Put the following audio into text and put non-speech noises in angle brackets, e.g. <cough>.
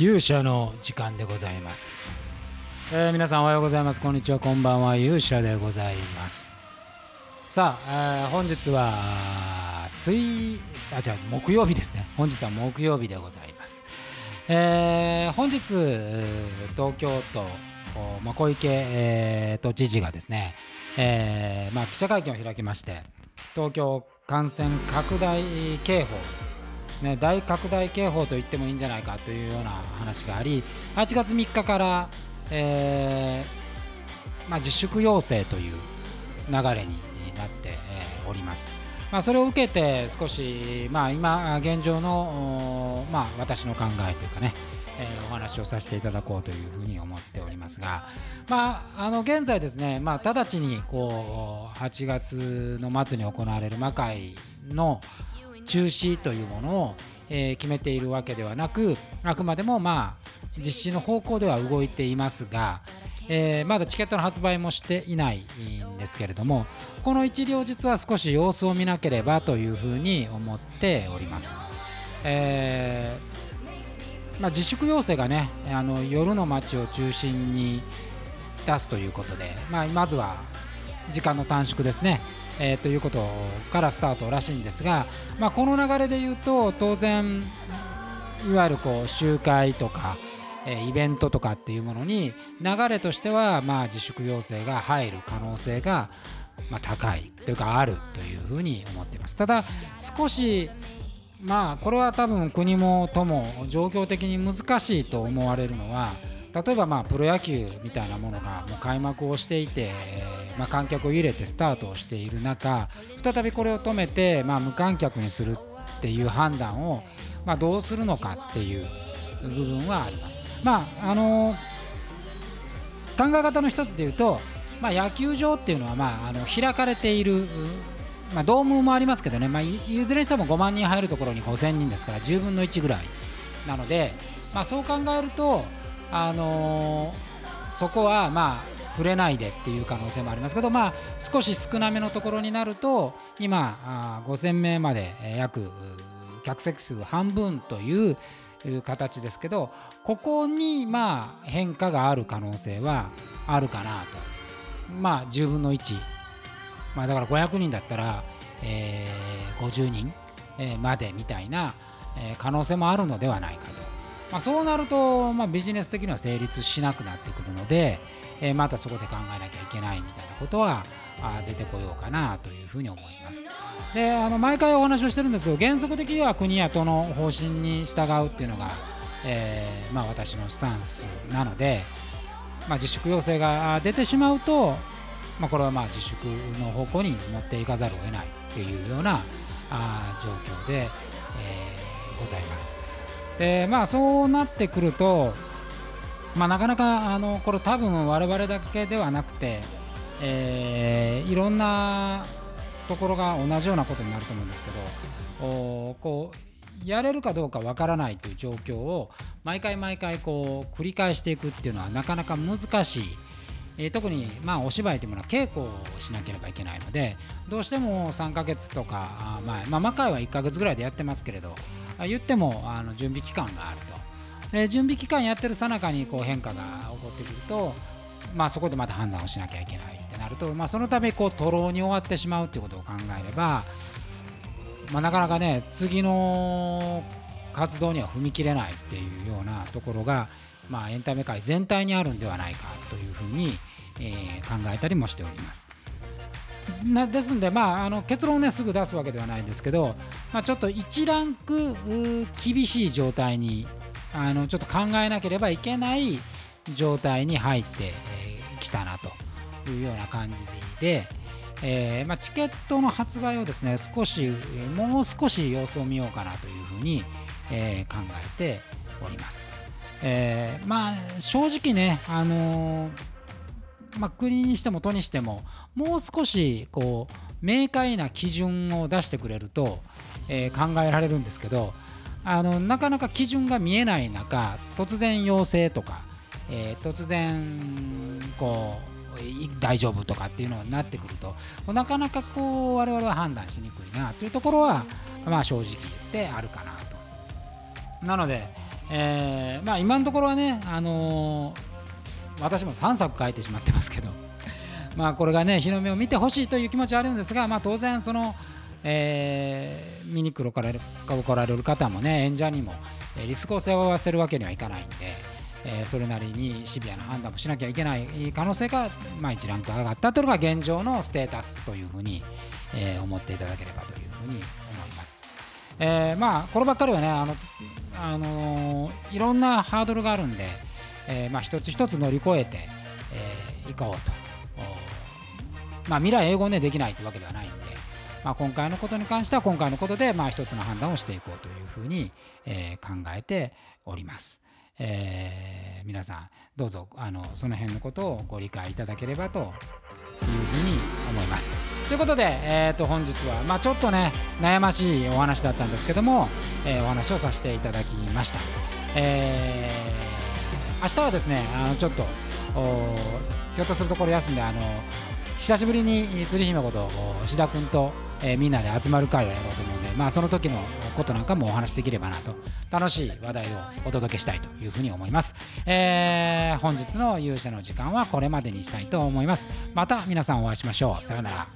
勇者の時間でございます、えー皆さんおはようございます。こんにちは。こんばんは。勇者でございます。さあ、えー本日は水あじゃあ木曜日ですね。本日は木曜日でございます、えー本日東京都まあ小池、えー都知事がですね、えーまあ、記者会見を開きまして東京感染拡大警報ね、大拡大警報と言ってもいいんじゃないかというような話があり8月3日から、えーまあ、自粛要請という流れになって、おります。まあ、それを受けて少し、まあ、今現状の、まあ、私の考えというかね、えーお話をさせていただこうというふうに思っておりますが、まあ、あの現在ですね、まあ、直ちにこう8月の末に行われる魔界の中止というものを、えー決めているわけではなくあくまでもまあ実施の方向では動いていますが、えーまだチケットの発売もしていないんですけれどもこの一両日は少し様子を見なければというふうに思っております。えーまあ、自粛要請がねあの夜の街を中心に出すということで、まあ、まずは時間の短縮ですね、えーということからスタートらしいんですが、まあ、この流れで言うと当然いわゆるこう集会とか、えーイベントとかっていうものに流れとしてはまあ自粛要請が入る可能性がまあ高いというかあるというふうに思っています。ただ少しまあこれは多分国も都も状況的に難しいと思われるのは例えばまあプロ野球みたいなものがもう開幕をしていて、まあ、観客を入れてスタートをしている中再びこれを止めて、まあ、無観客にするっていう判断を、まあ、どうするのかっていう部分はあります。まああの考え方の一つで言うと、まあ、野球場っていうのは、まあ、あの開かれている、まあ、ドームもありますけどね、まあ、いいずれにしても5万人入るところに5000人ですから10分の1ぐらいなので、まあ、そう考えると、あのそこはまあ触れないでっていう可能性もありますけど、まあ、少し少なめのところになると今5000名まで約客席数半分という形ですけどここにまあ変化がある可能性はあるかなとまあ10分の1、まあ、だから500人だったら、えー50人、までみたいな、可能性もあるのではないかと。まあ、そうなると、まあ、ビジネス的には成立しなくなってくるので、えーまたそこで考えなきゃいけないみたいなことはあ出てこようかなというふうに思います。であの毎回お話をしてるんですけど原則的には国や都の方針に従うっていうのが、えーまあ、私のスタンスなので、ま、自粛要請が出てしまうと、ま、これはまあ自粛の方向に持っていかざるを得ないっていうようなあ状況で、えーございます。でまあそうなってくると、まあ、なかなかあのこれ多分我々だけではなくて、えーいろんなところが同じようなことになると思うんですけどおこうやれるかどうかわからないという状況を毎回毎回こう繰り返していくっていうのはなかなか難しい。えー特に、まあ、お芝居というものは稽古をしなければいけないのでどうしても3ヶ月とか前、まあ、魔界は1ヶ月ぐらいでやってますけれど言ってもあの準備期間があるとで準備期間やってるさなかにこう変化が起こってくると、まあ、そこでまた判断をしなきゃいけないってなると、まあ、そのためこう徒労に終わってしまうということを考えれば、まあ、なかなかね次の活動には踏み切れないっていうようなところが、まあ、エンタメ界全体にあるんではないかというふうに、えー考えたりもしております。なですので、まあ、あの結論を、ね、すぐ出すわけではないんですけど、まあ、ちょっと一ランク厳しい状態にあのちょっと考えなければいけない状態に入ってき、たなというような感じで、えーまあ、チケットの発売をですね少しもう少し様子を見ようかなというふうに、えー考えております。えーまあ正直ね、あのーまあ、国にしても都にしてももう少しこう明快な基準を出してくれると、えー考えられるんですけどあのなかなか基準が見えない中突然陽性とか、えー突然こう大丈夫とかっていうのになってくるとなかなかこう我々は判断しにくいなというところは、まあ、正直言ってあるかなと。なので、えーまあ、今のところはね、あのー、私も3作書いてしまってますけど <laughs> まあこれがね日の目を見てほしいという気持ちはあるんですが、まあ、当然その、えー、見に来られる来られる方もね演者にもリスクを背負わせるわけにはいかないんで。えー、それなりにシビアな判断もしなきゃいけない可能性が、まあ、1ランク上がったというのが現状のステータスというふうに、えー、思っていただければというふうに思います。えー、まあこればっかりはねあの、あの、いろんなハードルがあるんで、えー、まあ一つ一つ乗り越えてい、えー、こうと。まあ、未来英語ねできないってわけではないんで、まあ、今回のことに関しては今回のことでまあ一つの判断をしていこうというふうに、え、考えております。えー、皆さんどうぞあのその辺のことをご理解いただければというふうに思います。ということで、えー、と本日は、まあ、ちょっとね悩ましいお話だったんですけども、えー、お話をさせていただきました。えー、明日はですねあのちょっとひょっとするところ休んであの久しぶりに釣り姫こと志田君と、えー、みんなで集まる会をやろうと思うんで、まあ、その時のことなんかもお話しできればなと。楽しい話題をお届けしたいというふうに思います、えー、本日の勇者の時間はこれまでにしたいと思います。また皆さんお会いしましょう。さようなら。